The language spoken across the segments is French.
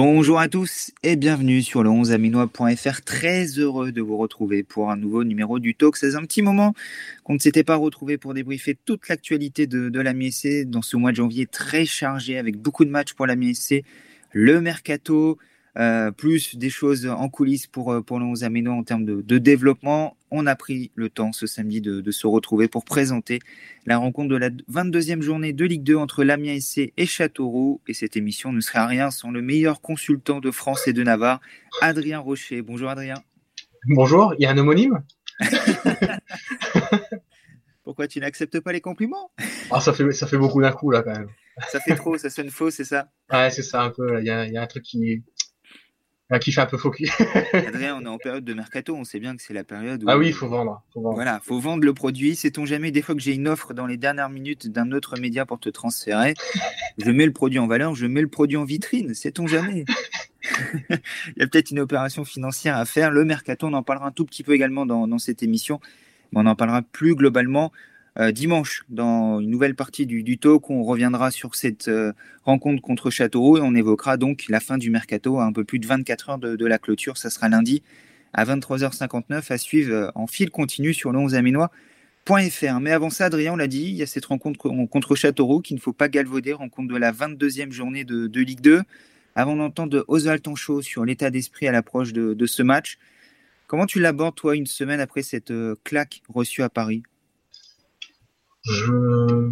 Bonjour à tous et bienvenue sur le 11aminois.fr. Très heureux de vous retrouver pour un nouveau numéro du Talk. C'est un petit moment qu'on ne s'était pas retrouvé pour débriefer toute l'actualité de, de la MSC dans ce mois de janvier très chargé avec beaucoup de matchs pour la MSC, le mercato, euh, plus des choses en coulisses pour, euh, pour nos aménois en termes de, de, développement. On a pris le temps ce samedi de, de, se retrouver pour présenter la rencontre de la 22e journée de Ligue 2 entre l'Amiens SC et Châteauroux. Et cette émission ne serait rien sans le meilleur consultant de France et de Navarre, Adrien Rocher. Bonjour Adrien. Bonjour, il y a un homonyme? Pourquoi tu n'acceptes pas les compliments? Ah, ça, fait, ça fait beaucoup d'un coup là quand même. Ça fait trop, ça sonne faux, c'est ça? Ouais, c'est ça un peu. Il y y a un truc qui, qui fait un peu faux Adrien, on est en période de mercato, on sait bien que c'est la période où. Ah oui, il faut vendre, faut vendre. Voilà, faut vendre le produit. Sait-on jamais, des fois que j'ai une offre dans les dernières minutes d'un autre média pour te transférer, je mets le produit en valeur, je mets le produit en vitrine. Sait-on jamais? Il y a peut-être une opération financière à faire. Le mercato, on en parlera un tout petit peu également dans, dans cette émission, mais on en parlera plus globalement dimanche dans une nouvelle partie du, du talk. On reviendra sur cette euh, rencontre contre Châteauroux et on évoquera donc la fin du mercato à un peu plus de 24 heures de, la clôture. Ça sera lundi à 23h59 à suivre euh, en fil continu sur le 11 aminois.fr. Mais avant ça, Adrien, on l'a dit, il y a cette rencontre contre Châteauroux qu'il ne faut pas galvauder, rencontre de la 22e journée de, de Ligue 2. Avant d'entendre Oswald Tanchot sur l'état d'esprit à l'approche de, de, ce match, comment tu l'abordes, toi, une semaine après cette claque reçue à Paris? Je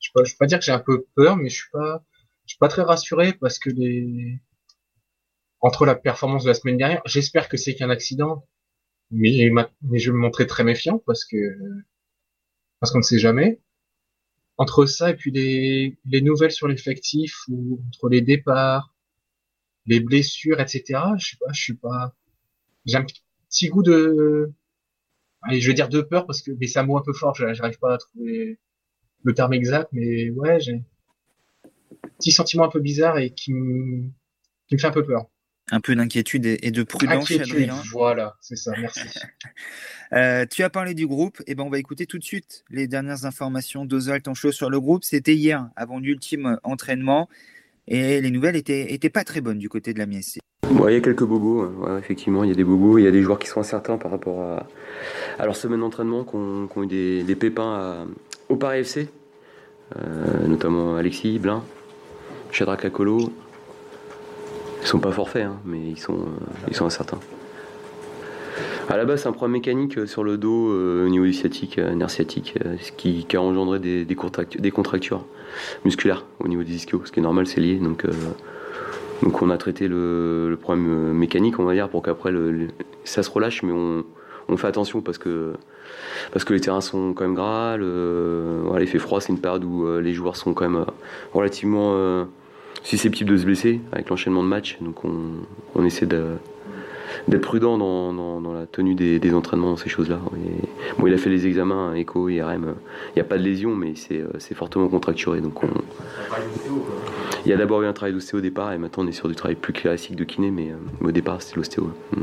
je peux, peux pas dire que j'ai un peu peur, mais je suis pas je suis pas très rassuré parce que les entre la performance de la semaine dernière, j'espère que c'est qu'un accident, mais, mais je vais me montrer très méfiant parce que parce qu'on ne sait jamais. Entre ça et puis les, les nouvelles sur l'effectif ou entre les départs, les blessures, etc. Je sais pas, je suis pas. J'ai un petit goût de allez, je vais dire de peur parce que mais c'est un mot un peu fort, j'arrive pas à trouver le terme exact, mais ouais, j'ai un petit sentiment un peu bizarre et qui me, qui me fait un peu peur. Un peu d'inquiétude et de prudence, Inquiétude, Voilà, c'est ça, merci. euh, tu as parlé du groupe, et eh ben on va écouter tout de suite les dernières informations d'Ozal Tancho sur le groupe. C'était hier, avant l'ultime entraînement, et les nouvelles étaient, étaient pas très bonnes du côté de la MSC. Ouais, il y a quelques bobos, hein. effectivement, il y a des bobos, il y a des joueurs qui sont incertains par rapport à, leur semaine d'entraînement, qui ont, eu des, pépins au Paris FC, euh, notamment Alexis, Blin, Chadra Kakolo. Ils sont pas forfaits, hein, mais ils sont, euh, ils sont incertains. À la base, c'est un problème mécanique sur le dos euh, au niveau du sciatique, euh, nerf sciatique, euh, ce qui, a engendré des, des, des, contractures musculaires au niveau des ischios, ce qui est normal, c'est lié. Donc, donc on a traité le, le, problème mécanique, on va dire, pour qu'après ça se relâche, mais on, on, fait attention parce que, parce que les terrains sont quand même gras. Le, voilà, il fait froid, c'est une période où euh, les joueurs sont quand même euh, relativement euh, susceptibles de se blesser avec l'enchaînement de matchs. Donc on, on essaie de d'être prudent dans, dans, dans, la tenue des, des entraînements, ces choses-là. Bon, il a fait les examens, écho, IRM. Il n'y a pas de lésion, mais c'est fortement contracturé. Donc on... Il y a d'abord eu un travail d'ostéo au départ, et maintenant on est sur du travail plus classique de kiné, mais, mais au départ c'était l'ostéo. Mm.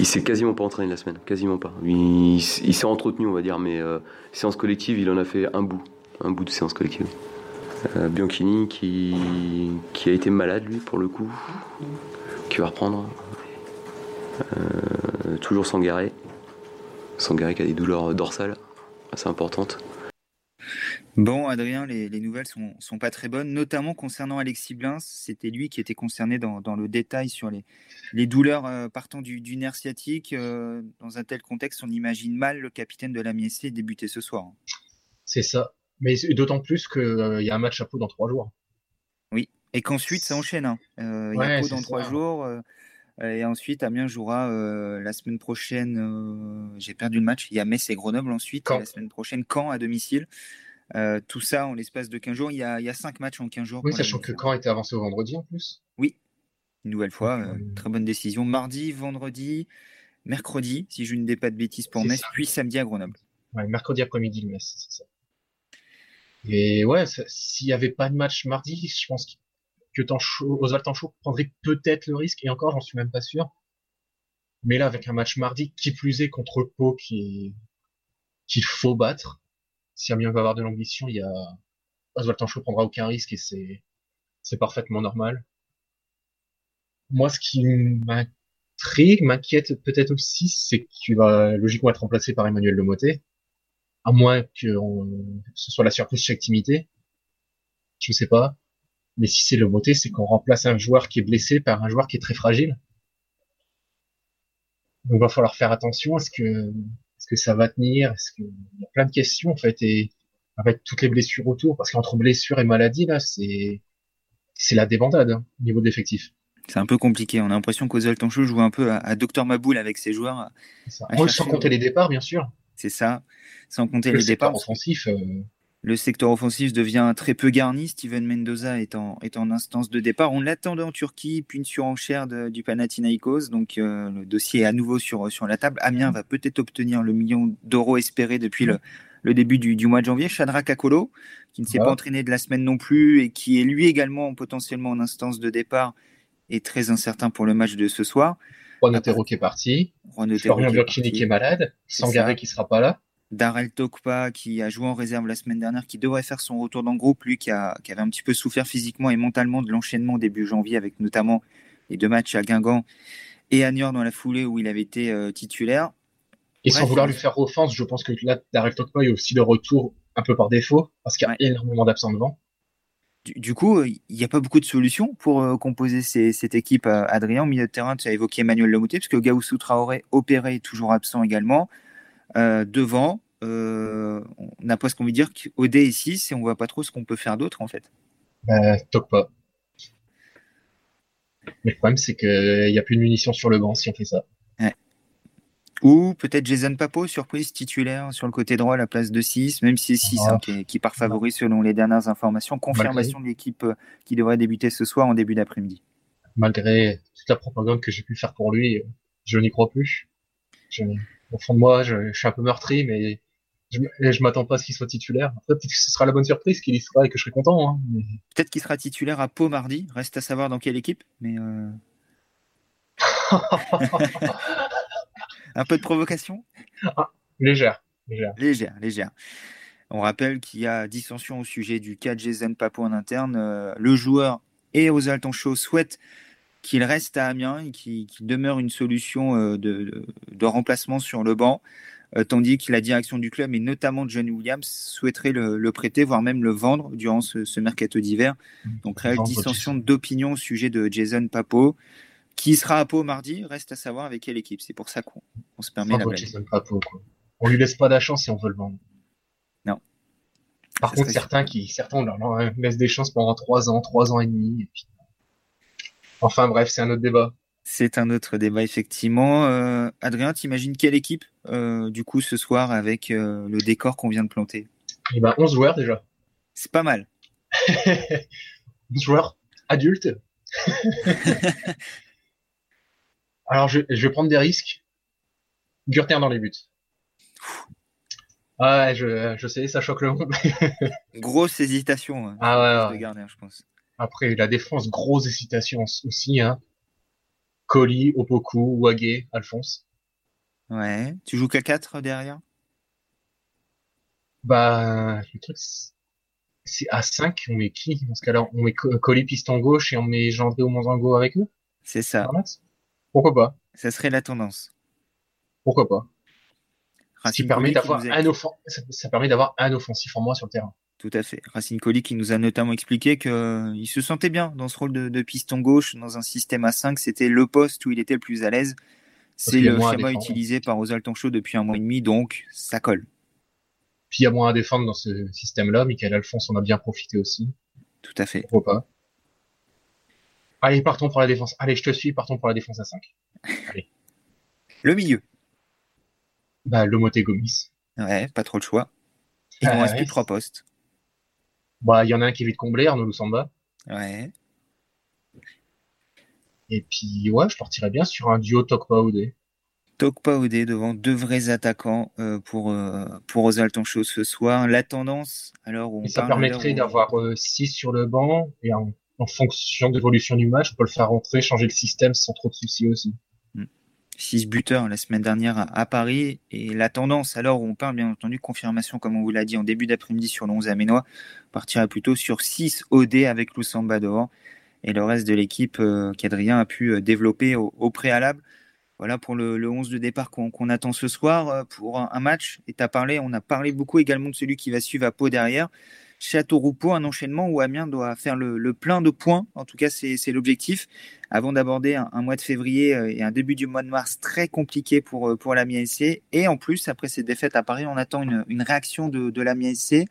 Il s'est quasiment pas entraîné la semaine, quasiment pas. Il, il s'est entretenu, on va dire, mais euh, séance collective, il en a fait un bout, un bout de séance collective. Euh, Bianchini qui, qui a été malade lui pour le coup, qui va reprendre. Euh, toujours Sangaré. Sangaré qui a des douleurs dorsales assez importantes. Bon, Adrien, les, les, nouvelles sont, sont pas très bonnes, notamment concernant Alexis Blins. C'était lui qui était concerné dans, dans, le détail sur les, les douleurs euh, partant du, du, nerf sciatique. Euh, dans un tel contexte, on imagine mal le capitaine de la MSC débuter ce soir. C'est ça. Mais d'autant plus qu'il euh, y a un match à Pau dans trois jours. Oui, et qu'ensuite ça enchaîne. Hein. Il y a Pau dans trois jours. Et ensuite, Amiens jouera euh, la semaine prochaine. Euh, J'ai perdu le match. Il y a Metz et Grenoble ensuite. La semaine prochaine, Caen à domicile. Euh, tout ça en l'espace de 15 jours. Il y, a, il y a 5 matchs en 15 jours. Oui, sachant que Caen était avancé au vendredi en plus. Oui, une nouvelle fois. Euh, très bonne décision. Mardi, vendredi, mercredi, si je ne dis pas de bêtises pour Metz, ça. puis samedi à Grenoble. Ouais, mercredi après-midi, le Metz, c'est ça. Et ouais, s'il n'y avait pas de match mardi, je pense que Tancho, Oswald Tancho prendrait peut-être le risque, et encore, j'en suis même pas sûr. Mais là, avec un match mardi, qui plus est contre Pau, qui qu'il faut battre, si Amiens va avoir de l'ambition, il y a Oswald Tancho prendra aucun risque et c'est c'est parfaitement normal. moi, ce qui m'intrigue, m'inquiète peut-être aussi, c'est qu'il va logiquement être remplacé par Emmanuel Lemoté. À moins que ce soit la surprise chez activité. Je sais pas. Mais si c'est Lemoté, c'est qu'on remplace un joueur qui est blessé par un joueur qui est très fragile. Donc, il va falloir faire attention. Est-ce que, est-ce que ça va tenir? Est-ce que, il y a plein de questions, en fait, et avec toutes les blessures autour, parce qu'entre blessures et maladies, là, c'est, c'est la débandade, hein, au niveau d'effectifs. C'est un peu compliqué. On a l'impression qu'Ozal Tanchou joue un peu à, à Dr Maboul avec ses joueurs. Moi, sans compter les départs, bien sûr. C'est ça. Sans compter le les départs. offensif. Euh... Le secteur offensif devient très peu garni. Steven Mendoza est en, est en instance de départ. On l'attendait en Turquie, puis une surenchère de, du Panathinaikos. Donc euh, le dossier est à nouveau sur, sur la table. Amiens va peut-être obtenir le million d'euros espéré depuis le, le début du, du, mois de janvier. Shadrach Akolo, qui ne s'est Ouais. pas entraîné de la semaine non plus et qui est lui également potentiellement en instance de départ, est très incertain pour le match de ce soir. Juan Otero qui est parti. Florian qui est Burkini qui est malade. Sangaré qui sera pas là. Darrell Tokpa qui a joué en réserve la semaine dernière, qui devrait faire son retour dans le groupe, lui qui, a, qui avait un petit peu souffert physiquement et mentalement de l'enchaînement début janvier avec notamment les deux matchs à Guingamp et à Niort dans la foulée où il avait été euh, titulaire. Et sans vouloir lui faire offense, je pense que là, Darrell Tokpa est aussi le retour un peu par défaut, parce qu'il y a Ouais. énormément d'absents devant. Du, du coup, euh, il n'y a pas beaucoup de solutions pour euh, composer ces- cette équipe, euh, Adrien. Au milieu de terrain, tu as évoqué Emmanuel Lemouté, parce que Gaussou Traoré, opéré, est toujours absent également. Euh, devant, euh, on n'a pas ce qu'on veut dire qu'Odé est 6 et on voit pas trop ce qu'on peut faire d'autre en fait. Bah, Tokpa. Mais le problème, c'est qu'il n'y a plus de munitions sur le banc si on fait ça. Ou peut-être Jason Papo, surprise titulaire sur le côté droit à la place de 6, même si c'est 6 Ah. hein, qui, qui part favori selon les dernières informations. Confirmation de l'équipe euh, qui devrait débuter ce soir en début d'après-midi. Malgré toute la propagande que j'ai pu faire pour lui, je n'y crois plus. Je- au fond de moi, je, je suis un peu meurtri, mais je, je m'attends pas à ce qu'il soit titulaire. Après, peut-être que ce sera la bonne surprise qu'il y sera et que je serai content. Hein. Mais- Peut-être qu'il sera titulaire à Pau mardi, reste à savoir dans quelle équipe, mais euh, un peu de provocation? Légère, légère. Légère, légère. On rappelle qu'il y a dissension au sujet du cas de Jason Papo en interne. Euh, le joueur et Ozal Tancho souhaitent qu'il reste à Amiens et qu'il demeure une solution euh, de, remplacement sur le banc, euh, tandis que la direction du club et notamment John Williams souhaiterait le, le prêter, voire même le vendre durant ce, ce mercato d'hiver. Donc réelle dissension d'opinion au sujet de Jason Papo. Qui sera à Pau mardi Reste à savoir avec quelle équipe. C'est pour ça qu'on on se permet la. Jason Papo, quoi. On lui laisse pas la chance si on veut le vendre. Non. Par Ça contre, certains qui, certains, on leur leur laisse des chances pendant trois ans, trois ans et demi. et puis- Enfin bref, c'est un autre débat. C'est un autre débat, effectivement. Euh, Adrien, t'imagines quelle équipe, euh, du coup, ce soir, avec euh, le décor qu'on vient de planter? Et ben, 11 joueurs déjà. C'est pas mal. 11 joueurs adultes. Alors, je, je vais prendre des risques. Gurter dans les buts. Ouais, je, je sais, ça choque le monde. Grosse hésitation hein, Ah ouais, ouais. je pense. Après, la défense, grosse hésitation aussi, hein. Colli, Opoku, Wagé, Alphonse. Ouais. Tu joues qu'à 4 derrière? Bah, le truc, c'est- à 5, on met qui? Dans ce cas-là? On met Co- Colli piston gauche et on met Gendré ou Monzango avec eux? C'est ça. Pourquoi pas? Ça serait la tendance. Pourquoi pas? Ce qui Racine permet Colli qui d'avoir nous a- un offen- ça, ça permet d'avoir un offensif en moins sur le terrain. Tout à fait. Racine Colli qui nous a notamment expliqué qu'il se sentait bien dans ce rôle de, de piston gauche dans un système à 5. C'était le poste où il était le plus à l'aise. C'est le schéma utilisé par Osal Tancho depuis un mois et demi, donc ça colle. Puis il y a moins à défendre dans ce système-là. Michael Alphonse en a bien profité aussi. Tout à fait. Pourquoi pas? Allez, partons pour la défense. Allez, je te suis, partons pour la défense à 5. Le milieu. Bah, Lomoté Gomis. Ouais, pas trop le choix. Il Ah nous reste ouais. plus trois postes. Bah, il y en a un qui est vite comblé, Arnaud Lusamba. Ouais. Et puis, ouais, je partirais bien sur un duo Tokpa Oudé. Tokpa devant deux vrais attaquants euh, pour, euh, pour ce soir. La tendance, alors on ça permettrait d'avoir 6 sur le banc et en, en fonction de l'évolution du match, on peut le faire rentrer, changer le système sans trop de soucis aussi. 6 buteurs la semaine dernière à, Paris. Et la tendance, alors on parle bien entendu confirmation, comme on vous l'a dit en début d'après-midi sur le 11 aménois, partirait plutôt sur 6 OD avec Lusamba dehors et le reste de l'équipe qu'Adrien a pu développer au, préalable. Voilà pour le, le 11 de départ qu'on attend ce soir pour un, match. Et as parlé, on a parlé beaucoup également de celui qui va suivre à Pau derrière. Châteauroux-Pau, un enchaînement où Amiens doit faire le, plein de points. En tout cas, c'est l'objectif. Avant d'aborder un, mois de février euh, et un début du mois de mars très compliqué pour, euh, pour l'Amiens SC. Et en plus, après cette défaite à Paris, on attend une, réaction de, de l'Amiens SC.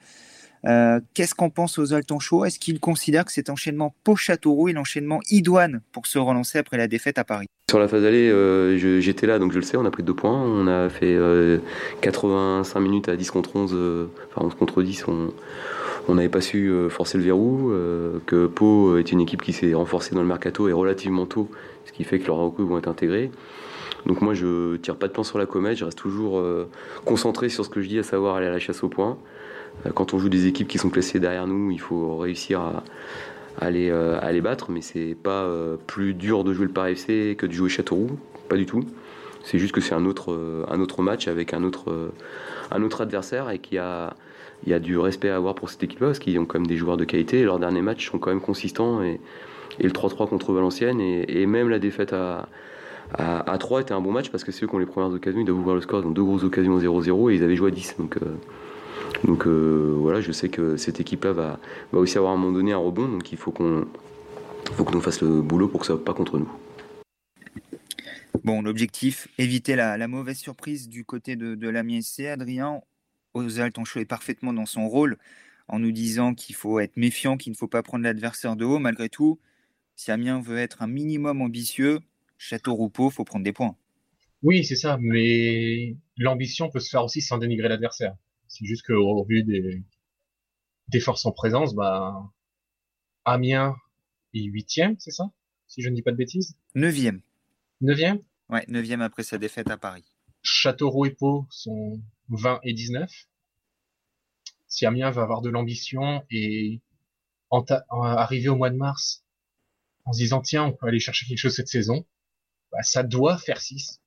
Euh, qu'est-ce qu'on pense aux Altanchaux Est-ce qu'il considère que cet enchaînement Pau-Châteauroux est l'enchaînement idoine pour se relancer après la défaite à Paris? Sur la phase allée, j'étais là, donc je le sais, on a pris deux points. On a fait 85 minutes à 10 contre 11, enfin 11 contre 10. On, on n'avait pas su euh, forcer le verrou, euh, que Pau est une équipe qui s'est renforcée dans le mercato et relativement tôt, ce qui fait que leurs recrues vont être intégrés. Donc moi je tire pas de plan sur la comète, je reste toujours euh, concentré sur ce que je dis, à savoir aller à la chasse au point. Quand on joue des équipes qui sont placées derrière nous, il faut réussir à, les, à les, battre, mais c'est pas plus dur de jouer le Paris FC que de jouer Châteauroux, pas du tout. C'est juste que c'est un autre, un autre match avec un autre, un autre adversaire et qui a, il y a du respect à avoir pour cette équipe-là, parce qu'ils ont quand même des joueurs de qualité. Et leurs derniers matchs sont quand même consistants. Et, le 3-3 contre Valenciennes, et, même la défaite à, à, 3 était un bon match, parce que c'est eux qui ont les premières occasions. Ils doivent ouvrir le score. Ont deux grosses occasions 0-0, et ils avaient joué à 10. Donc, euh, donc euh, voilà, je sais que cette équipe-là va, va aussi avoir à un moment donné un rebond. Donc il faut qu'on faut qu'on fasse le boulot pour que ça ne pas contre nous. Bon, l'objectif, éviter la, la, mauvaise surprise du côté de, de l'Amiens SC. Adrien, Ozal Tonchot est parfaitement dans son rôle en nous disant qu'il faut être méfiant, qu'il ne faut pas prendre l'adversaire de haut. Malgré tout, si Amiens veut être un minimum ambitieux, Château-Roupeau, faut prendre des points. Oui, c'est ça, mais l'ambition peut se faire aussi sans dénigrer l'adversaire. C'est juste qu'au vu des, des forces en présence, bah, Amiens est huitième, c'est ça? Si je ne dis pas de bêtises? Neuvième. Neuvième? Ouais, neuvième après sa défaite à Paris. Châteauroux et Pau sont 20 et 19. Si Amiens va avoir de l'ambition et arriver au mois de mars en se disant tiens on peut aller chercher quelque chose cette saison, bah, ça doit faire 6.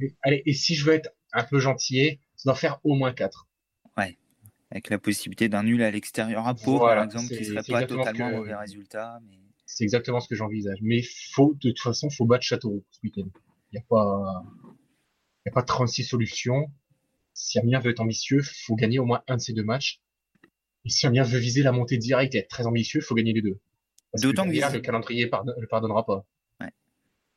Et, allez, et si je veux être un peu gentil, ça doit faire au moins 4. Ouais. Avec la possibilité d'un nul à l'extérieur à Pau, par exemple, qui serait pas totalement mauvais résultat. Mais... C'est exactement ce que j'envisage. Mais faut, de toute façon, faut battre Châteauroux ce week-end. Il n'y a pas, il a pas 36 solutions si Amiens veut être ambitieux, faut gagner au moins un de ces deux matchs. Et si Amiens veut viser la montée directe et être très ambitieux, faut gagner les deux. D'autant que, le calendrier ne le pardonnera pas.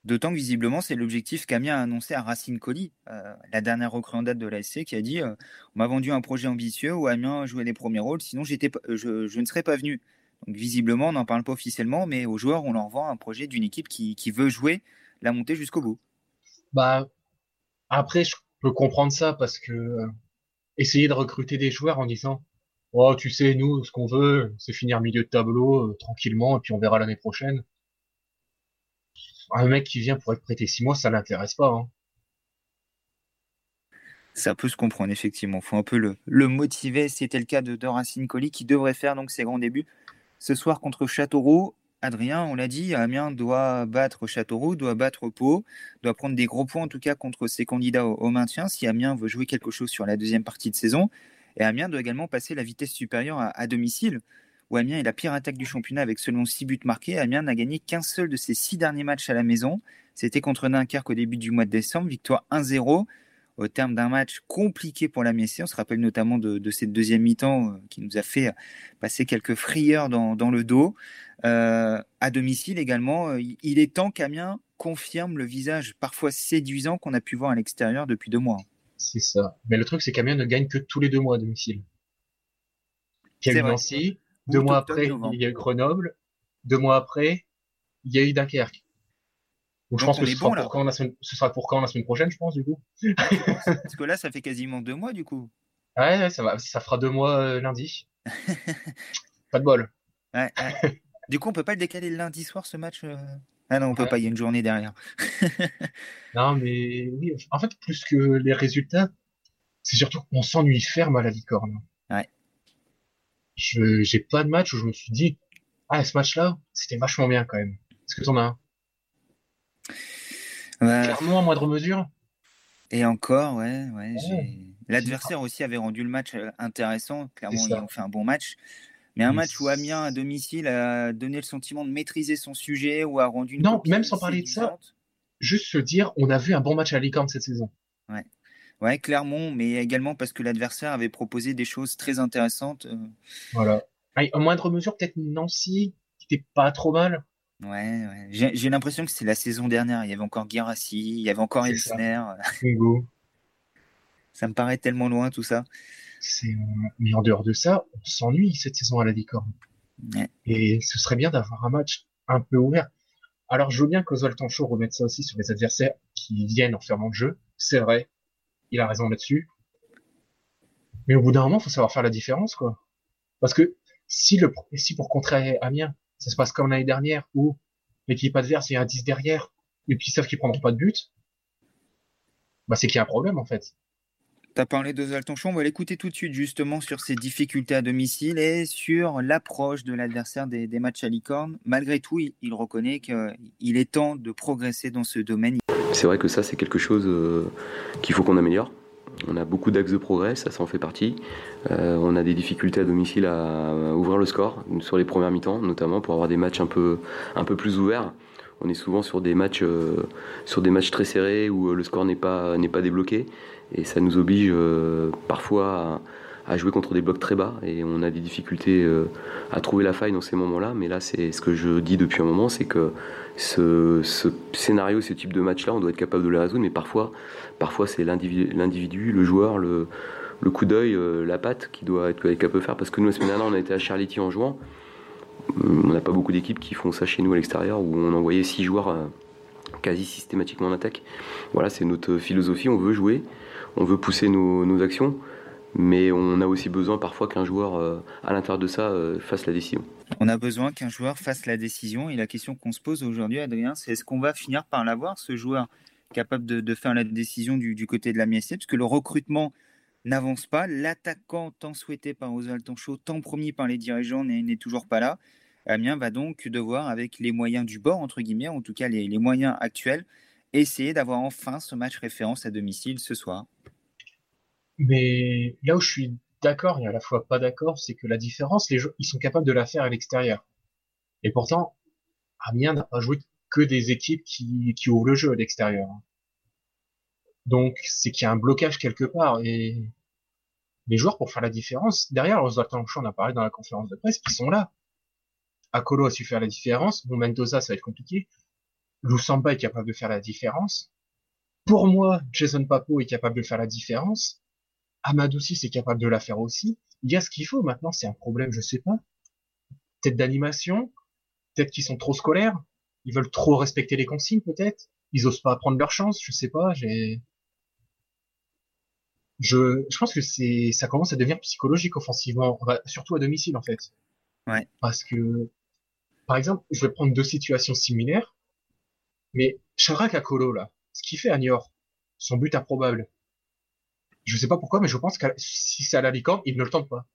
D'autant que visiblement, c'est l'objectif qu'Amiens a annoncé à Racine Colli, euh, la dernière recrue en date de l'ASC, qui a dit euh, On m'a vendu un projet ambitieux où Amiens jouait les premiers rôles, sinon j'étais, je, je, ne serais pas venu. Donc visiblement, on n'en parle pas officiellement, mais aux joueurs, on leur vend un projet d'une équipe qui, qui veut jouer la montée jusqu'au bout. Bah, après, je peux comprendre ça parce que euh, essayer de recruter des joueurs en disant oh tu sais nous ce qu'on veut c'est finir milieu de tableau euh, tranquillement et puis on verra l'année prochaine un mec qui vient pour être prêté six mois ça l'intéresse pas hein. Ça peut se comprendre, effectivement. Il faut un peu le, le motiver. C'était le cas de, de Racine Colli qui devrait faire donc ses grands débuts ce soir contre Châteauroux. Adrien, on l'a dit, Amiens doit battre Châteauroux, doit battre Pau, doit prendre des gros points en tout cas contre ses candidats au, maintien si Amiens veut jouer quelque chose sur la deuxième partie de saison. Et Amiens doit également passer la vitesse supérieure à, domicile, où Amiens est la pire attaque du championnat avec seulement 6 buts marqués. Amiens n'a gagné qu'un seul de ses 6 derniers matchs à la maison. C'était contre Dunkerque au début du mois de décembre, victoire 1-0 au terme d'un match compliqué pour la Messie. On se rappelle notamment de, cette deuxième mi-temps euh, qui nous a fait passer quelques frayeurs dans, le dos. Euh, à domicile également, euh, il est temps qu'Amiens confirme le visage parfois séduisant qu'on a pu voir à l'extérieur depuis deux mois. C'est ça. Mais le truc, c'est qu'Amiens ne gagne que tous les deux mois à domicile. Il y a eu Nancy, deux mois après, il y a eu Grenoble, deux mois après, il y a eu Dunkerque. Donc, je pense que ce, sera pour quand la semaine, ce sera pour quand la semaine prochaine, je pense, du coup. Parce que là, ça fait quasiment deux mois, du coup. Ouais, ça, va, ça fera deux mois euh, lundi. pas de bol. Ouais, du coup, on peut pas le décaler le lundi soir, ce match euh? Ah non, on peut pas, il y a une journée derrière. non, mais oui, en fait, plus que les résultats, c'est surtout qu'on s'ennuie ferme à la licorne. Ouais. Je j'ai pas de match où je me suis dit, ah, ce match-là, c'était vachement bien quand même. Est-ce que t'en as un? Clairement, en moindre mesure. Et encore, ouais, ouais. L'adversaire aussi avait rendu le match euh, intéressant. Clairement, ils ont fait un bon match. Mais un match où Amiens à domicile a donné le sentiment de maîtriser son sujet ou a rendu une. Non, même sans parler de ça, juste se dire, on a vu un bon match à Licorne cette saison. Ouais. Ouais, Clermont, mais également parce que l'adversaire avait proposé des choses très intéressantes. Euh. Voilà. En moindre mesure, peut-être Nancy, qui était pas trop mal. Ouais, ouais. J'ai l'impression que c'était la saison dernière. Il y avait encore Guirassi, il y avait encore Elsner. ça me paraît tellement loin tout ça. Mais en dehors de ça, on s'ennuie cette saison à la Licorne. Et ce serait bien d'avoir un match un peu ouvert. Alors, je veux bien qu'Oswald Tanchot remette ça aussi sur les adversaires qui viennent en fermant le jeu. C'est vrai. Il a raison là-dessus. Mais au bout d'un moment, il faut savoir faire la différence, quoi. Parce que si le, si pour contrer Amiens, ça se passe comme l'année dernière où l'équipe adverse est à 10 derrière et puis ils savent qu'ils prendront pas de but, bah c'est qu'il y a un problème, en fait. Tu as parlé d'Oswald Tanchot, on va l'écouter tout de suite justement sur ses difficultés à domicile et sur l'approche de l'adversaire des, matchs à licorne. Malgré tout, il, reconnaît qu'il est temps de progresser dans ce domaine. C'est vrai que ça, c'est quelque chose euh, qu'il faut qu'on améliore. On a beaucoup d'axes de progrès, ça, ça fait partie. Euh, on a des difficultés à domicile à, ouvrir le score sur les premières mi-temps, notamment pour avoir des matchs un peu, plus ouverts. On est souvent sur des matchs, euh, très serrés où le score n'est pas, n'est pas débloqué et ça nous oblige euh, parfois à, jouer contre des blocs très bas et on a des difficultés euh, à trouver la faille dans ces moments-là. Mais là, c'est ce que je dis depuis un moment, c'est que ce, scénario, ce type de match-là, on doit être capable de le résoudre, mais parfois, parfois c'est l'individu, le joueur, le, coup d'œil, euh, la patte qui doit être capable de faire. Parce que nous, la semaine dernière, on a été à Charlity en jouant. On n'a pas beaucoup d'équipes qui font ça chez nous à l'extérieur, où on envoyait six joueurs quasi systématiquement en attaque. Voilà, c'est notre philosophie, on veut jouer on veut pousser nos, actions, mais on a aussi besoin parfois qu'un joueur euh, à l'intérieur de ça euh, fasse la décision. On a besoin qu'un joueur fasse la décision et la question qu'on se pose aujourd'hui, Adrien, c'est est-ce qu'on va finir par l'avoir, ce joueur capable de, faire la décision du, côté de la MSC, parce que le recrutement n'avance pas, l'attaquant tant souhaité par Oswald Tanchot, tant promis par les dirigeants n'est toujours pas là. Amiens va donc devoir, avec les moyens du bord, entre guillemets, en tout cas les moyens actuels, essayer d'avoir enfin ce match référence à domicile ce soir. Mais là où je suis d'accord et à la fois pas d'accord, c'est que la différence, les ils sont capables de la faire à l'extérieur. Et pourtant, Amiens n'a pas joué que des équipes qui, qui ouvrent le jeu à l'extérieur. Donc, c'est qu'il y a un blocage quelque part. Et les joueurs, pour faire la différence, derrière, Oswald on a parlé dans la conférence de presse, ils sont là. Akolo a su faire la différence. Bon, Mendoza, ça va être compliqué. Lusamba est capable de faire la différence. Pour moi, Jason Papo est capable de faire la différence. Amadou aussi c'est capable de la faire aussi. Il y a ce qu'il faut. Maintenant, c'est un problème, je sais pas. Peut-être d'animation. Peut-être qu'ils sont trop scolaires. Ils veulent trop respecter les consignes, peut-être. Ils osent pas prendre leur chance, je sais pas. J'ai, je, je pense que c'est, ça commence à devenir psychologique offensivement, surtout à domicile en fait. Ouais. Parce que, par exemple, je vais prendre deux situations similaires. Mais Sharak Akolo, là, ce qu'il fait à Niort, son but improbable. Je sais pas pourquoi, mais je pense que si c'est à la licorne, il ne le tente pas.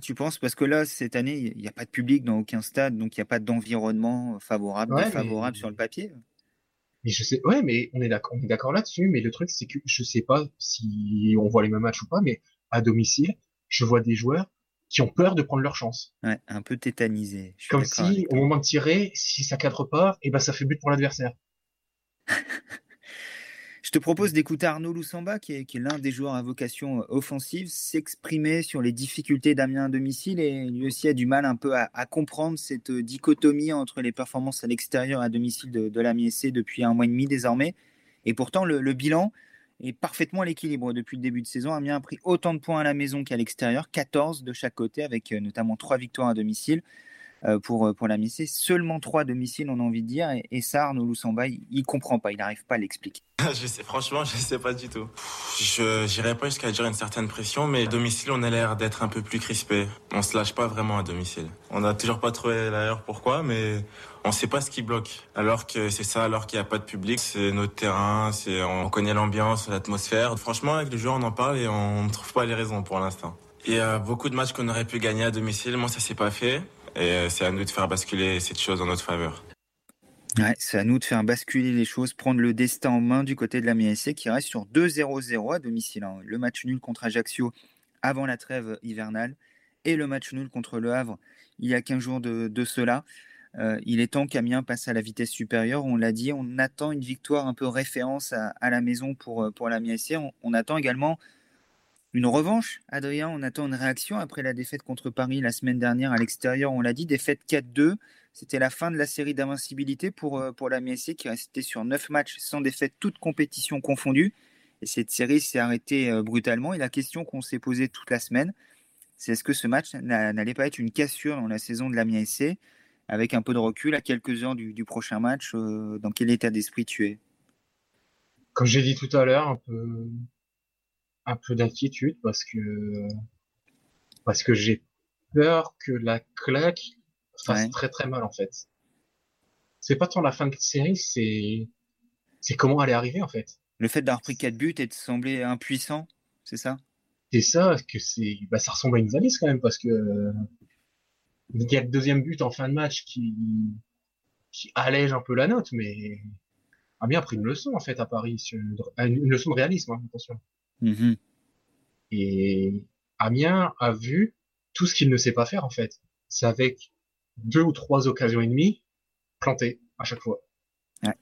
tu penses? Parce que là cette année il n'y a pas de public dans aucun stade donc il n'y a pas d'environnement favorable défavorable sur le papier. Mais je sais ouais mais on est d'accord on est d'accord là-dessus mais le truc c'est que je sais pas si on voit les mêmes matchs ou pas mais à domicile je vois des joueurs qui ont peur de prendre leur chance. Ouais, un peu tétanisé. Comme si, au moment de tirer, si ça cadre pas, et eh ben ça fait but pour l'adversaire. Je te propose d'écouter Arnaud Loussamba, qui est, l'un des joueurs à vocation euh, offensive, s'exprimer sur les difficultés d'Amiens à domicile et lui aussi a du mal un peu à, comprendre cette euh, dichotomie entre les performances à l'extérieur et à domicile de, de l'Amiens depuis un mois et demi désormais. Et pourtant, le bilan, est parfaitement à l'équilibre depuis le début de saison. Amiens a pris autant de points à la maison qu'à l'extérieur, 14 de chaque côté, avec euh, notamment 3 victoires à domicile pour, euh, pour la Missé. Seulement 3 à domicile, on a envie de dire. Et, et Arnaud Loussamba, il, ne comprend pas, il n'arrive pas à l'expliquer. je sais, franchement, je sais pas du tout. Je n'irai pas jusqu'à dire une certaine pression, mais domicile, on a l'air d'être un peu plus crispé. On se lâche pas vraiment à domicile. On n'a toujours pas trouvé l'ailleurs pourquoi, mais on sait pas ce qui bloque. Alors que c'est ça, alors qu'il n'y a pas de public, c'est notre terrain, c'est on connaît l'ambiance, l'atmosphère. Franchement, avec les joueurs, on en parle et on ne trouve pas les raisons pour l'instant. Il y a beaucoup de matchs qu'on aurait pu gagner à domicile. Moi, ça s'est pas fait. Et c'est à nous de faire basculer cette chose en notre faveur. Ouais, c'est à nous de faire basculer les choses, prendre le destin en main du côté de la MSC qui reste sur 2-0-0 à domicile. Hein. Le match nul contre Ajaccio avant la trêve hivernale et le match nul contre le Havre il y a 15 jours de, cela. Euh, il est temps qu'Amiens passe à la vitesse supérieure. On l'a dit, on attend une victoire un peu référence à, la maison pour, pour la MSC. On, attend également une revanche, Adrien. On attend une réaction après la défaite contre Paris la semaine dernière à l'extérieur. On l'a dit, défaite 4-2. C'était la fin de la série d'invincibilité pour, pour la MSC qui restait sur 9 matchs sans défaite, toutes compétitions confondues. Et cette série s'est arrêtée euh, brutalement. Et la question qu'on s'est posée toute la semaine, c'est est-ce que ce match n'allait pas être une cassure dans la saison de l'Amiens SC avec un peu de recul à quelques heures du, prochain match euh, Dans quel état d'esprit tu es? Comme j'ai dit tout à l'heure, un peu, un peu d'inquiétude parce que parce que j'ai peur que la claque fasse très très mal en fait. C'est pas tant la fin de série, c'est c'est comment elle est arrivée en fait. Le fait d'avoir pris quatre buts et de sembler impuissant, c'est ça? C'est ça, que c'est, bah, ça ressemble à une valise quand même parce que il y a le deuxième but en fin de match qui, qui allège un peu la note, mais a bien pris une leçon en fait à Paris, une, leçon de réalisme, hein, attention. Mm-hmm. Et Amiens a vu tout ce qu'il ne sait pas faire en fait. C'est avec deux ou trois occasions et demie plantées à chaque fois. Ouais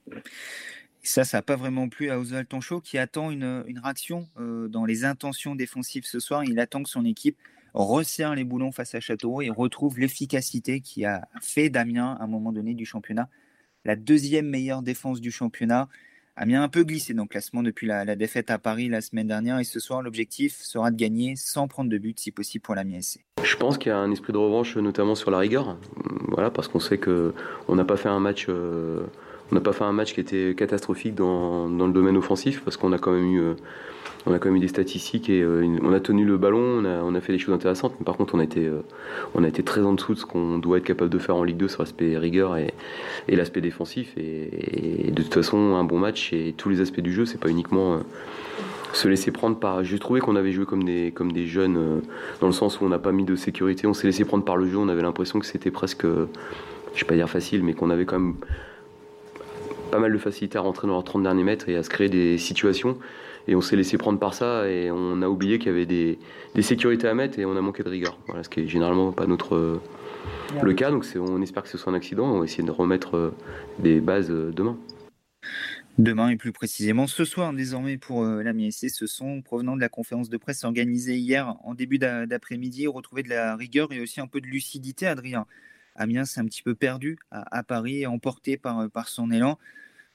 ça, ça n'a pas vraiment plu à Oswald Tonchot qui attend une, une réaction euh, dans les intentions défensives ce soir. Il attend que son équipe resserre les boulons face à Châteauroux et retrouve l'efficacité qui a fait d'Amiens à un moment donné du championnat la deuxième meilleure défense du championnat. Amiens un peu glissé dans le classement depuis la, la défaite à Paris la semaine dernière et ce soir l'objectif sera de gagner sans prendre de but si possible pour l'Amiens SC. Je pense qu'il y a un esprit de revanche notamment sur la rigueur, voilà parce qu'on sait que on n'a pas fait un match euh, on n'a pas fait un match qui était catastrophique dans, dans le domaine offensif parce qu'on a quand même eu, euh, on a quand même eu des statistiques et euh, on a tenu le ballon, on a, fait des choses intéressantes. Mais par contre, on a été, euh, on très en dessous de ce qu'on doit être capable de faire en Ligue 2 sur l'aspect rigueur et, et l'aspect défensif. Et, de toute façon, un bon match et tous les aspects du jeu, c'est pas uniquement se laisser prendre par. J'ai trouvé qu'on avait joué comme des, comme des jeunes, dans le sens où on n'a pas mis de sécurité, on s'est laissé prendre par le jeu, on avait l'impression que c'était presque, je vais pas dire facile, mais qu'on avait quand même pas mal de facilité à rentrer dans leurs 30 derniers mètres et à se créer des situations. Et on s'est laissé prendre par ça et on a oublié qu'il y avait des, des, sécurités à mettre et on a manqué de rigueur. Voilà, ce qui est généralement pas notre le cas. Donc on espère que ce soit un accident. On va essayer de remettre euh, des bases euh, demain. Demain et plus précisément ce soir désormais pour euh, la ce sont provenant de la conférence de presse organisée hier en début d'après-midi, retrouver de la rigueur et aussi un peu de lucidité, Adrien. Amiens s'est un petit peu perdu à, à Paris, emporté par, par son élan.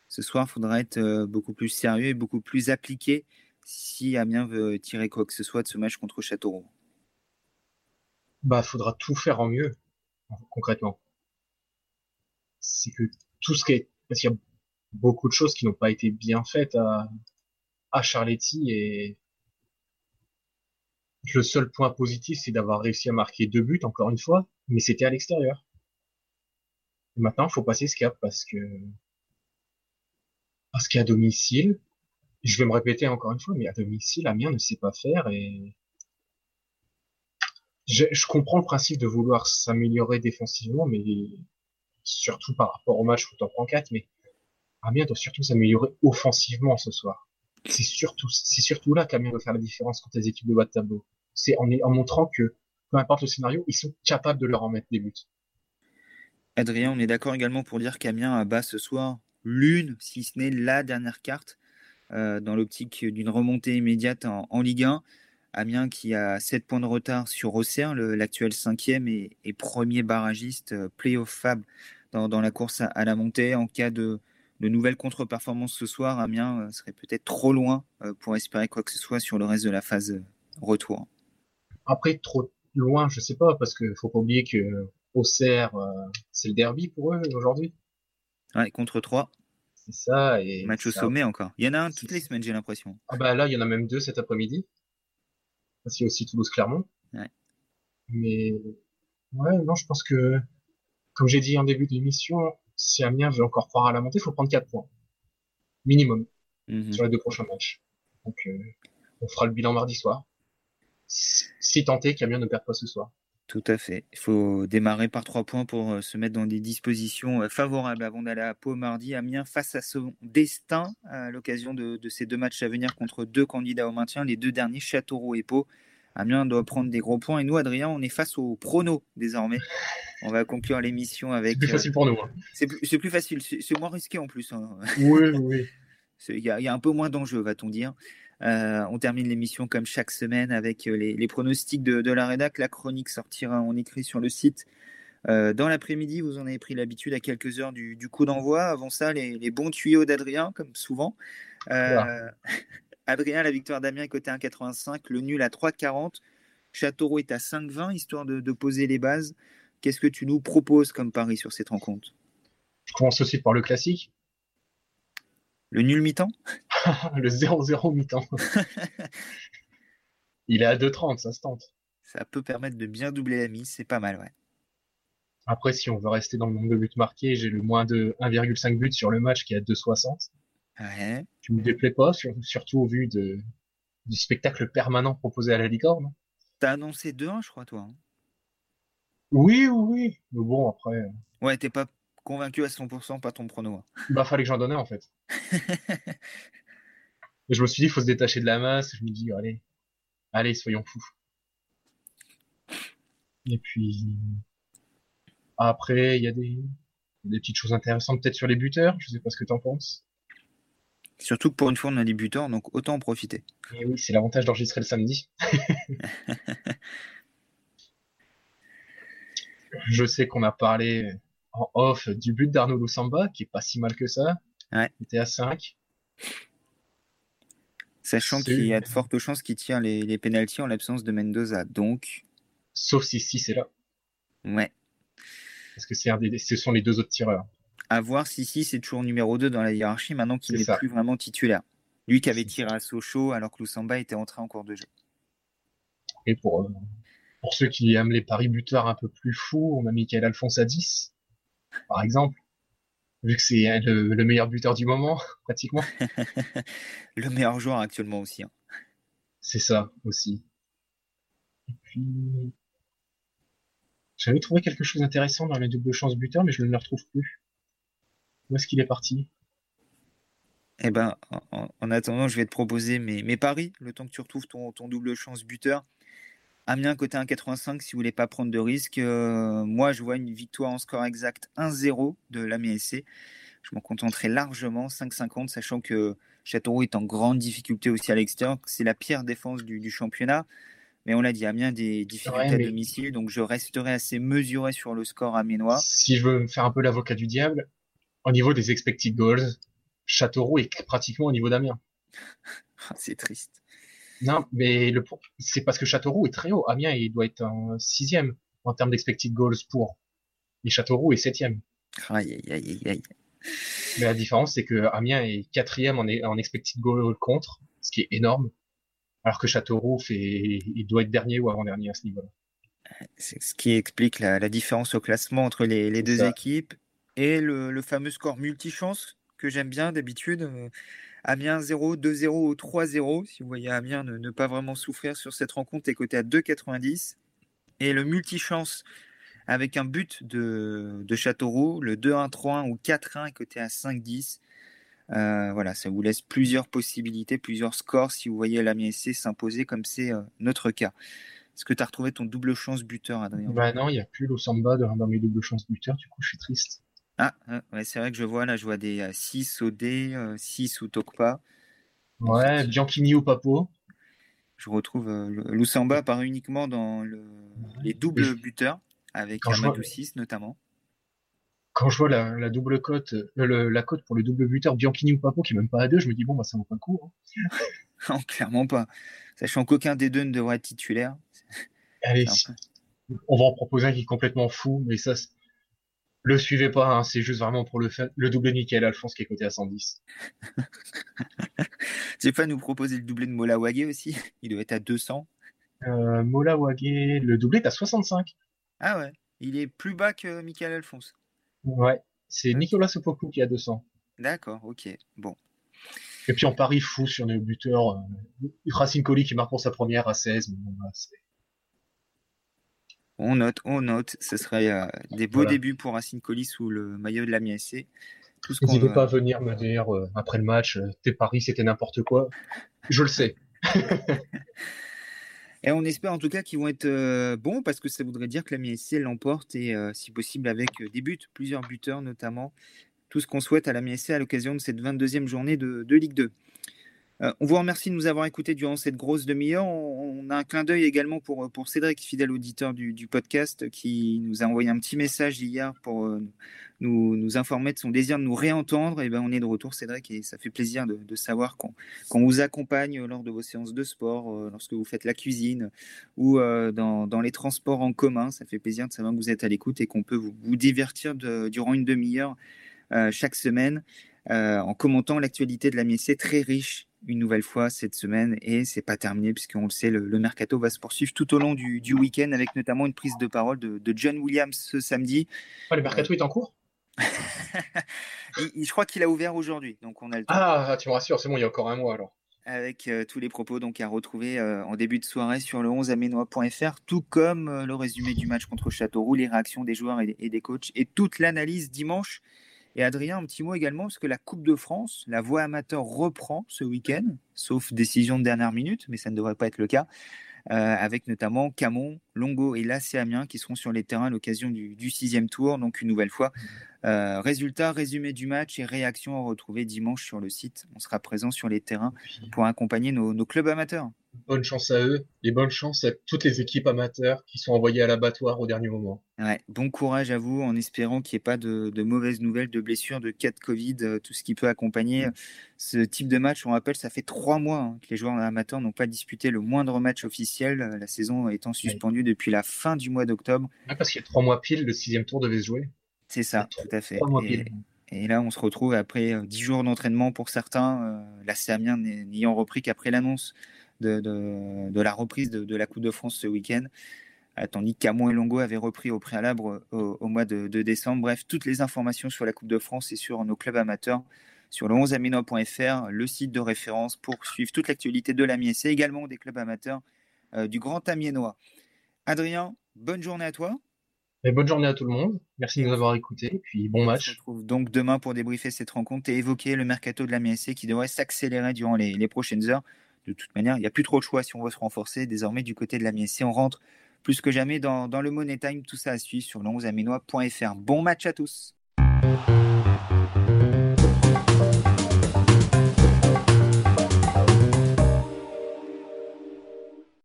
Ce soir, il faudra être euh, beaucoup plus sérieux et beaucoup plus appliqué si Amiens veut tirer quoi que ce soit de ce match contre Châteauroux. Bah, faudra tout faire en mieux, concrètement. C'est que tout ce qui est, parce qu'il y a beaucoup de choses qui n'ont pas été bien faites à, à Charletti et le seul point positif, c'est d'avoir réussi à marquer deux buts, encore une fois, mais c'était à l'extérieur. Maintenant, il faut passer ce cap parce que parce qu'à domicile, je vais me répéter encore une fois, mais à domicile, Amiens ne sait pas faire et je, comprends le principe de vouloir s'améliorer défensivement, mais surtout par rapport au match où t'en prends 4, mais Amiens doit surtout s'améliorer offensivement ce soir. C'est surtout, c'est surtout là qu'Amiens doit faire la différence contre les équipes de bas de tableau. C'est en, montrant que, peu importe le scénario, ils sont capables de leur en mettre des buts. Adrien, on est d'accord également pour dire qu'Amiens bas ce soir l'une, si ce n'est la dernière carte euh, dans l'optique d'une remontée immédiate en, Ligue 1. Amiens qui a 7 points de retard sur Auxerre, l'actuel cinquième et, et, premier barragiste euh, playoff fab dans, dans, la course à, la montée. En cas de, de nouvelles contre-performances ce soir, Amiens euh, serait peut-être trop loin pour espérer quoi que ce soit sur le reste de la phase retour. Après, trop loin, je sais pas, parce qu'il faut pas oublier que Auxerre, c'est le derby pour eux aujourd'hui. Ouais, contre 3. C'est ça. Et Match au sommet encore. Il y en a un toutes les semaines, j'ai l'impression. Ah bah là, il y en a même deux cet après-midi. Parce qu'il y a aussi Toulouse-Clermont. Ouais. Mais ouais, non, je pense que, comme j'ai dit en début d'émission, si Amiens veut encore croire à la montée, il faut prendre 4 points. Minimum. Mhm. Sur les deux prochains matchs. Donc, euh, on fera le bilan mardi soir. Si tenté qu'Amiens ne perd pas ce soir. Tout à fait. Il faut démarrer par trois points pour euh, se mettre dans des dispositions euh, favorables avant d'aller à Pau mardi. Amiens face à son destin à l'occasion de, ces deux matchs à venir contre deux candidats au maintien, les deux derniers, Châteauroux et Pau. Amiens doit prendre des gros points. Et nous, Adrien, on est face au prono désormais. On va conclure l'émission avec. C'est plus facile pour nous. Hein. C'est plus, facile. C'est moins risqué en plus. Hein. Oui, oui. Il y, a un peu moins d'enjeux, va-t-on dire. Euh, on termine l'émission comme chaque semaine avec euh, les, pronostics de, la rédac. La chronique sortira en écrit sur le site. Euh, dans l'après-midi, vous en avez pris l'habitude à quelques heures du, coup d'envoi. Avant ça, les, bons tuyaux d'Adrien, comme souvent. Adrien, la victoire d'Amiens est côté 1,85, le nul à 3,40. Châteauroux est à 5,20, histoire de, poser les bases. Qu'est-ce que tu nous proposes comme pari sur cette rencontre? Je commence aussi par le classique. Le nul mi-temps? Le 0-0 mi-temps. Il est à 2,30, ça se tente. Ça peut permettre de bien doubler la mise, c'est pas mal, ouais. Après, si on veut rester dans le nombre de buts marqués, j'ai le moins de 1,5 buts sur le match qui est à 2,60. Ouais. Tu me déplais pas, surtout au vu de, du spectacle permanent proposé à la licorne. T'as annoncé 2-1, je crois, toi. Hein. oui, oui, oui. Mais bon, après. Euh, ouais, t'es pas convaincu à 100% pas ton prono. Hein. Bah, fallait que j'en donnais, en fait. je me suis dit, il faut se détacher de la masse. Je me dis, allez, allez, soyons fous. Et puis, après, il y a des, des petites choses intéressantes peut-être sur les buteurs. Je sais pas ce que tu en penses. Surtout que pour une fois, on a des buteurs, donc autant en profiter. Et oui, c'est l'avantage d'enregistrer le samedi. Je sais qu'on a parlé en off du but d'Arnaud Lusamba, qui est pas si mal que ça. Ouais. Il était à 5. Sachant qu'il y a de fortes chances qu'il tire les, les pénalties en l'absence de Mendoza. Donc. Sauf si si c'est là. Ouais. Parce que c'est ce sont les deux autres tireurs à voir si si c'est toujours numéro 2 dans la hiérarchie maintenant qu'il n'est plus vraiment titulaire. Lui qui avait tiré à Sochaux alors que Lusamba était entré en cours de jeu. Et pour, euh, pour ceux qui aiment les paris buteurs un peu plus fous, on a Michael Alphonse à 10, par exemple. Vu que c'est le, meilleur buteur du moment, pratiquement. le meilleur joueur actuellement aussi. Hein. C'est ça aussi. Et puis, j'avais trouvé quelque chose d'intéressant dans les doubles chances buteurs, mais je ne le retrouve plus. Où est-ce qu'il est parti? Eh ben, en, attendant, je vais te proposer mes, mes, paris, le temps que tu retrouves ton, ton double chance buteur. Amiens côté 1,85 si vous voulez pas prendre de risques. Euh, moi, je vois une victoire en score exact 1-0 de l'Amiens SC. Je m'en contenterai largement 5,50, sachant que Châteauroux est en grande difficulté aussi à l'extérieur. C'est la pire défense du, championnat. Mais on l'a dit, Amiens des difficultés à domicile, donc je resterai assez mesuré sur le score amiénois. Si je veux me faire un peu l'avocat du diable, au niveau des expected goals, Châteauroux est pratiquement au niveau d'Amiens. c'est triste. Non, mais le, c'est parce que Châteauroux est très haut. Amiens, il doit être en sixième en termes d'expected goals pour. Et Châteauroux est septième. Aïe, aïe, aïe, aïe. Mais la différence, c'est que Amiens est quatrième en, en expected goals contre, ce qui est énorme. Alors que Châteauroux fait, il doit être dernier ou avant-dernier à ce niveau-là. C'est ce qui explique la, différence au classement entre les, deux équipes et le, fameux score multichance que j'aime bien d'habitude. Amiens 0, 2-0 ou 3-0. Si vous voyez Amiens ne, pas vraiment souffrir sur cette rencontre, est coté à 2,90. Et le multichance avec un but de, Châteauroux, le 2-1, 3-1 ou 4-1 est coté à 5-10. Euh, voilà, ça vous laisse plusieurs possibilités, plusieurs scores si vous voyez l'Amiens SC s'imposer comme c'est euh, notre cas. Est-ce que tu as retrouvé ton double chance buteur, Adrien? Bah non, il n'y a plus l'Osamba dans mes doubles chances buteurs, du coup je suis triste. Ah, ouais, c'est vrai que je vois là, je vois des 6 au D, 6 ou Tokpa. Ouais, Bianchini ou Papo. Je retrouve euh, Lusamba apparaît uniquement dans le, les doubles buteurs, avec Amadou 6 notamment. Quand je vois la, double cote, euh, la cote pour le double buteur Bianchini ou Papo qui est même pas à 2, je me dis bon, bah ça vaut pas le coup. Hein. non, clairement pas. Sachant qu'aucun des deux ne devrait être titulaire. Allez, on va en proposer un qui est complètement fou, mais ça, le suivez pas, hein, c'est juste vraiment pour le fait. Le doublé de Michael Alphonse qui est coté à 110. tu pas nous proposer le doublé de Mola Wagé aussi Il doit être à 200. Euh, Mola Wagé, le doublé est à 65. Ah ouais, il est plus bas que Michael Alphonse. Ouais, c'est Nicolas Sopoku qui est à 200. D'accord, ok, bon. Et puis en Paris fou sur nos buteurs, euh, Racine Colli qui marque pour sa première à 16. On note, on note. Ce serait euh, des beaux débuts pour Racine Colli sous le maillot de la MSC. N'hésitez pas à venir me dire euh, après le match, euh, tes paris c'était n'importe quoi. Je le sais. Et on espère en tout cas qu'ils vont être euh, bons parce que ça voudrait dire que la MSC l'emporte et euh, si possible avec euh, des buts, plusieurs buteurs notamment. Tout ce qu'on souhaite à la MSC à l'occasion de cette 22e journée de, de Ligue 2. Euh, on vous remercie de nous avoir écoutés durant cette grosse demi-heure. On, a un clin d'œil également pour, pour Cédric, fidèle auditeur du, du, podcast, qui nous a envoyé un petit message hier pour euh, nous, nous, informer de son désir de nous réentendre. Et ben, on est de retour, Cédric, et ça fait plaisir de, savoir qu'on qu vous accompagne lors de vos séances de sport, euh, lorsque vous faites la cuisine ou euh, dans, dans, les transports en commun. Ça fait plaisir de savoir que vous êtes à l'écoute et qu'on peut vous, vous divertir durant une demi-heure euh, chaque semaine. Euh, en commentant l'actualité de la MSC très riche une nouvelle fois cette semaine et c'est pas terminé puisqu'on le sait, le, le, mercato va se poursuivre tout au long du, du week-end avec notamment une prise de parole de, de John Williams ce samedi. Oh, le mercato euh... est en cours? Il, Je crois qu'il a ouvert aujourd'hui, donc on a le temps. Ah, tu me rassures, c'est bon, il y a encore un mois alors. Avec euh, tous les propos donc à retrouver euh, en début de soirée sur le 11aménois.fr, tout comme euh, le résumé du match contre Châteauroux, les réactions des joueurs et, et des coachs et toute l'analyse dimanche et Adrien, un petit mot également, parce que la Coupe de France, la voie amateur reprend ce week-end, sauf décision de dernière minute, mais ça ne devrait pas être le cas, euh, avec notamment Camon, Longo et l'AC Amiens qui seront sur les terrains à l'occasion du, du, sixième tour. Donc une nouvelle fois, euh, résultat, résumé du match et réaction à retrouver dimanche sur le site. On sera présent sur les terrains pour accompagner nos, nos clubs amateurs bonne chance à eux et bonne chance à toutes les équipes amateurs qui sont envoyées à l'abattoir au dernier moment. Ouais, bon courage à vous en espérant qu'il n'y ait pas de, de, mauvaises nouvelles, de blessures, de cas de Covid, euh, tout ce qui peut accompagner ce type de match. On rappelle, ça fait trois mois hein, que les joueurs amateurs n'ont pas disputé le moindre match officiel, euh, la saison étant suspendue ouais. depuis la fin du mois d'octobre. Ouais, parce qu'il y a trois mois pile, le sixième tour devait se jouer. C'est ça, tout à fait. Et, et, là, on se retrouve après euh, dix jours d'entraînement pour certains, euh, la Amiens n'ayant repris qu'après l'annonce de, de, de, la reprise de, de, la Coupe de France ce week-end, tandis qu'Amon et Longo avaient repris au préalable au, au mois de, décembre. Bref, toutes les informations sur la Coupe de France et sur nos clubs amateurs sur le 11aminois.fr, le site de référence pour suivre toute l'actualité de la et également des clubs amateurs euh, du Grand Amiénois. Adrien, bonne journée à toi. Et bonne journée à tout le monde. Merci de nous avoir écoutés. Et puis bon match. On se retrouve donc demain pour débriefer cette rencontre et évoquer le mercato de la MSC qui devrait s'accélérer durant les, les prochaines heures de toute manière, il n'y a plus trop de choix si on veut se renforcer. Désormais, du côté de la MSC, on rentre plus que jamais dans, dans le Money Time. Tout ça à suivre sur le 11aminois.fr. Bon match à tous.